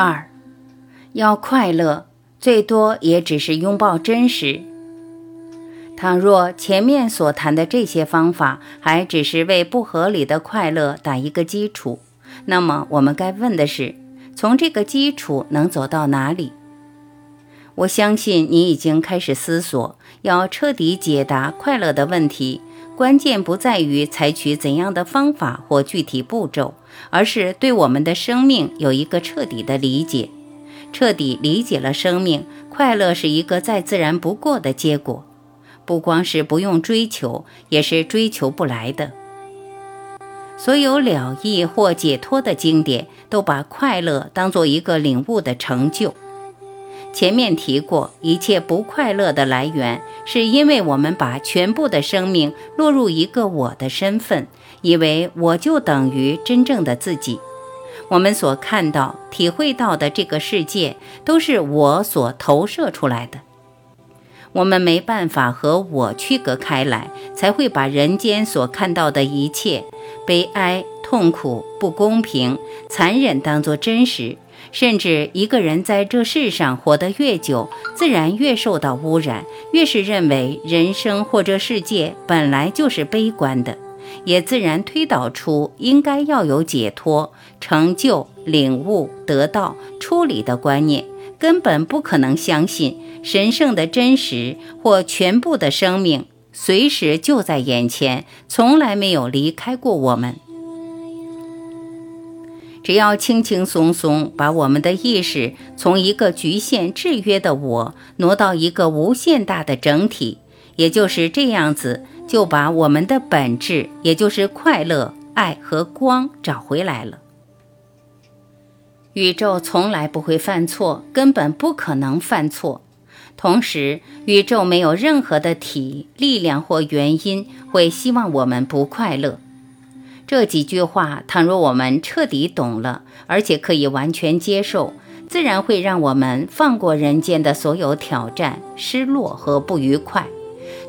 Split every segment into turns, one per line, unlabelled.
二，要快乐，最多也只是拥抱真实。倘若前面所谈的这些方法还只是为不合理的快乐打一个基础，那么我们该问的是：从这个基础能走到哪里？我相信你已经开始思索，要彻底解答快乐的问题。关键不在于采取怎样的方法或具体步骤，而是对我们的生命有一个彻底的理解。彻底理解了生命，快乐是一个再自然不过的结果，不光是不用追求，也是追求不来的。所有了意或解脱的经典，都把快乐当做一个领悟的成就。前面提过，一切不快乐的来源，是因为我们把全部的生命落入一个我的身份，以为我就等于真正的自己。我们所看到、体会到的这个世界，都是我所投射出来的。我们没办法和我区隔开来，才会把人间所看到的一切悲哀、痛苦、不公平、残忍当作真实。甚至一个人在这世上活得越久，自然越受到污染，越是认为人生或这世界本来就是悲观的，也自然推导出应该要有解脱、成就、领悟、得到、处理的观念，根本不可能相信神圣的真实或全部的生命随时就在眼前，从来没有离开过我们。只要轻轻松松把我们的意识从一个局限制约的我挪到一个无限大的整体，也就是这样子，就把我们的本质，也就是快乐、爱和光找回来了。宇宙从来不会犯错，根本不可能犯错。同时，宇宙没有任何的体、力量或原因会希望我们不快乐。这几句话，倘若我们彻底懂了，而且可以完全接受，自然会让我们放过人间的所有挑战、失落和不愉快，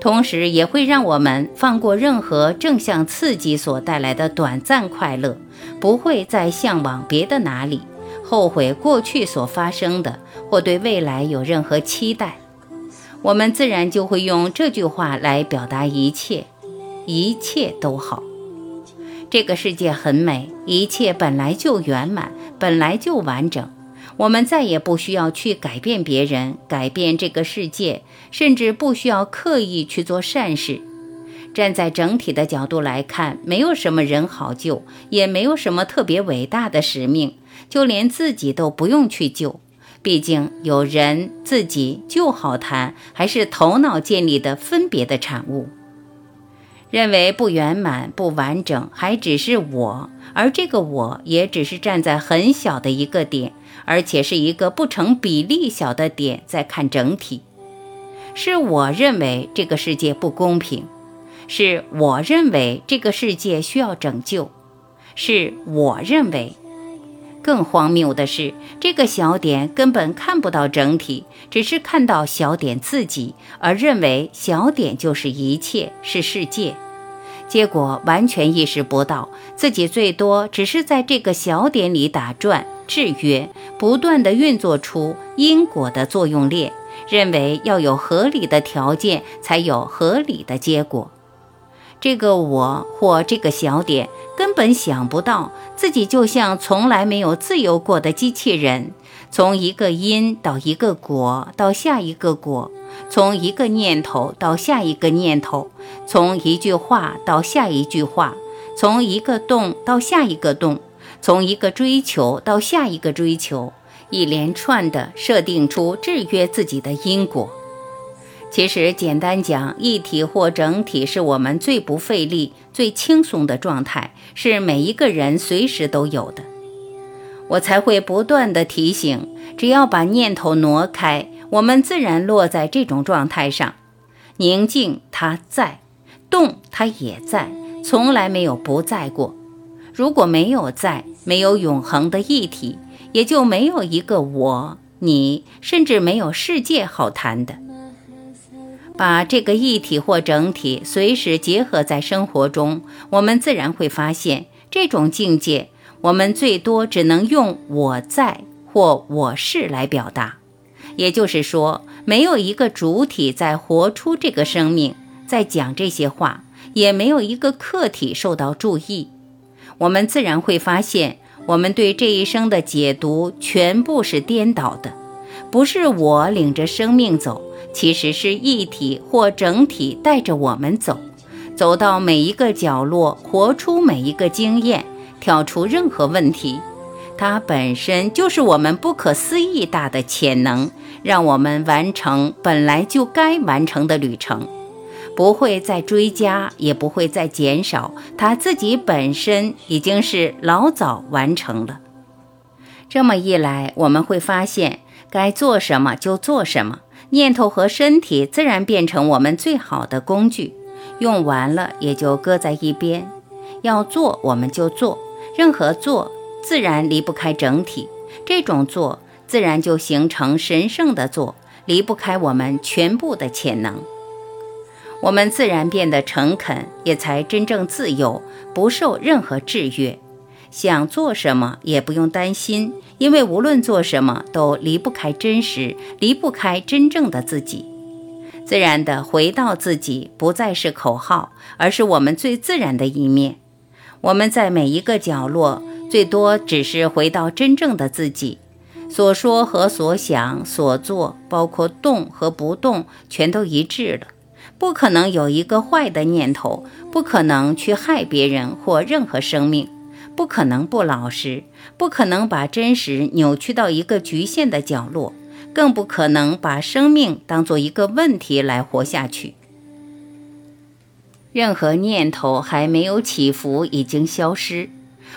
同时也会让我们放过任何正向刺激所带来的短暂快乐，不会再向往别的哪里，后悔过去所发生的，或对未来有任何期待。我们自然就会用这句话来表达一切，一切都好。这个世界很美，一切本来就圆满，本来就完整。我们再也不需要去改变别人，改变这个世界，甚至不需要刻意去做善事。站在整体的角度来看，没有什么人好救，也没有什么特别伟大的使命，就连自己都不用去救。毕竟有人自己就好谈，还是头脑建立的分别的产物。认为不圆满、不完整，还只是我，而这个我也只是站在很小的一个点，而且是一个不成比例小的点，在看整体。是我认为这个世界不公平，是我认为这个世界需要拯救，是我认为。更荒谬的是，这个小点根本看不到整体，只是看到小点自己，而认为小点就是一切，是世界。结果完全意识不到，自己最多只是在这个小点里打转、制约，不断的运作出因果的作用链，认为要有合理的条件才有合理的结果。这个我或这个小点根本想不到，自己就像从来没有自由过的机器人，从一个因到一个果，到下一个果，从一个念头到下一个念头，从一句话到下一句话，从一个动到下一个动，从一个追求到下一个追求，一连串的设定出制约自己的因果。其实，简单讲，一体或整体是我们最不费力、最轻松的状态，是每一个人随时都有的。我才会不断的提醒：只要把念头挪开，我们自然落在这种状态上。宁静它在，动它也在，从来没有不在过。如果没有在，没有永恒的一体，也就没有一个我、你，甚至没有世界好谈的。把这个一体或整体随时结合在生活中，我们自然会发现，这种境界，我们最多只能用“我在”或“我是”来表达。也就是说，没有一个主体在活出这个生命，在讲这些话，也没有一个客体受到注意。我们自然会发现，我们对这一生的解读全部是颠倒的，不是我领着生命走。其实是一体或整体带着我们走，走到每一个角落，活出每一个经验，挑出任何问题。它本身就是我们不可思议大的潜能，让我们完成本来就该完成的旅程，不会再追加，也不会再减少。它自己本身已经是老早完成了。这么一来，我们会发现该做什么就做什么。念头和身体自然变成我们最好的工具，用完了也就搁在一边。要做我们就做，任何做自然离不开整体。这种做自然就形成神圣的做，离不开我们全部的潜能。我们自然变得诚恳，也才真正自由，不受任何制约。想做什么也不用担心，因为无论做什么都离不开真实，离不开真正的自己。自然的回到自己，不再是口号，而是我们最自然的一面。我们在每一个角落，最多只是回到真正的自己。所说和所想、所做，包括动和不动，全都一致了。不可能有一个坏的念头，不可能去害别人或任何生命。不可能不老实，不可能把真实扭曲到一个局限的角落，更不可能把生命当做一个问题来活下去。任何念头还没有起伏，已经消失。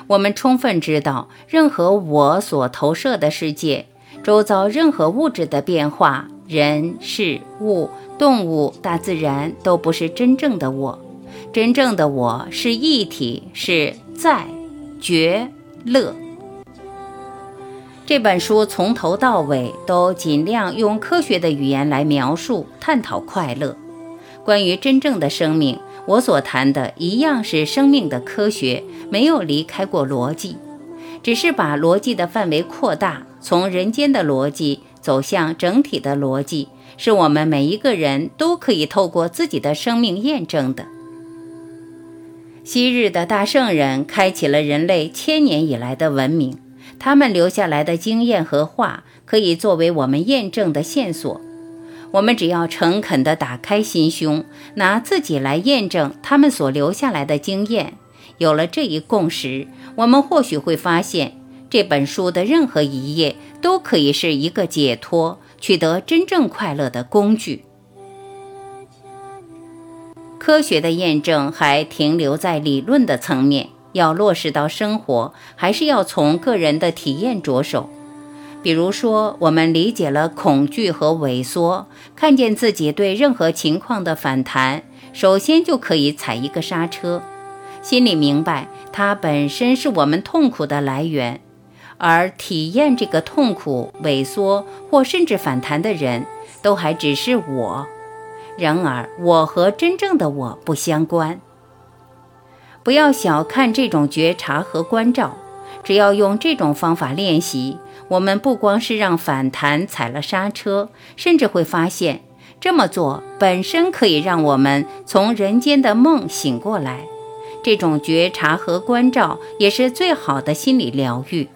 我们充分知道，任何我所投射的世界，周遭任何物质的变化，人、事、物、动物、大自然，都不是真正的我。真正的我是一体，是在。觉乐这本书从头到尾都尽量用科学的语言来描述、探讨快乐。关于真正的生命，我所谈的一样是生命的科学，没有离开过逻辑，只是把逻辑的范围扩大，从人间的逻辑走向整体的逻辑，是我们每一个人都可以透过自己的生命验证的。昔日的大圣人开启了人类千年以来的文明，他们留下来的经验和话可以作为我们验证的线索。我们只要诚恳地打开心胸，拿自己来验证他们所留下来的经验。有了这一共识，我们或许会发现，这本书的任何一页都可以是一个解脱、取得真正快乐的工具。科学的验证还停留在理论的层面，要落实到生活，还是要从个人的体验着手。比如说，我们理解了恐惧和萎缩，看见自己对任何情况的反弹，首先就可以踩一个刹车，心里明白它本身是我们痛苦的来源，而体验这个痛苦、萎缩或甚至反弹的人，都还只是我。然而，我和真正的我不相关。不要小看这种觉察和关照，只要用这种方法练习，我们不光是让反弹踩了刹车，甚至会发现，这么做本身可以让我们从人间的梦醒过来。这种觉察和关照也是最好的心理疗愈，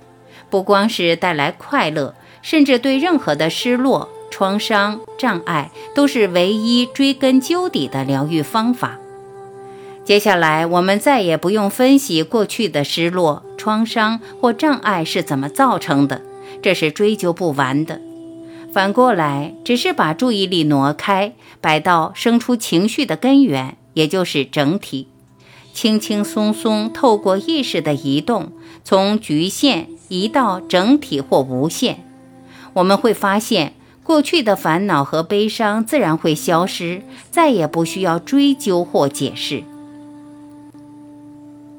不光是带来快乐，甚至对任何的失落。创伤障碍都是唯一追根究底的疗愈方法。接下来，我们再也不用分析过去的失落、创伤或障碍是怎么造成的，这是追究不完的。反过来，只是把注意力挪开，摆到生出情绪的根源，也就是整体。轻轻松松透过意识的移动，从局限移到整体或无限，我们会发现过去的烦恼和悲伤自然会消失，再也不需要追究或解释。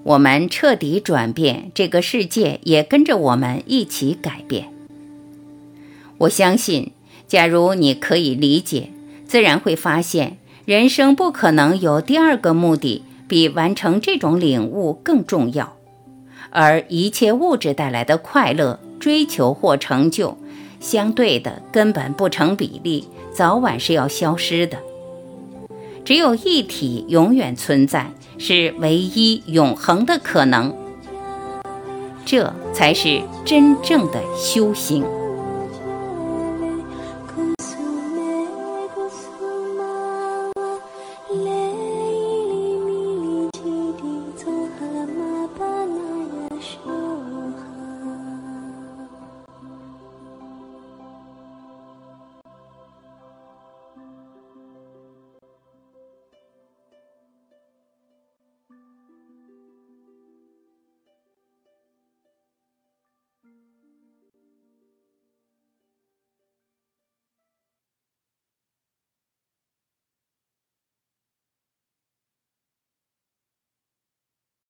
我们彻底转变，这个世界也跟着我们一起改变。我相信，假如你可以理解，自然会发现，人生不可能有第二个目的比完成这种领悟更重要。而一切物质带来的快乐、追求或成就，相对的根本不成比例，早晚是要消失的。只有一体永远存在，是唯一永恒的可能。这才是真正的修行。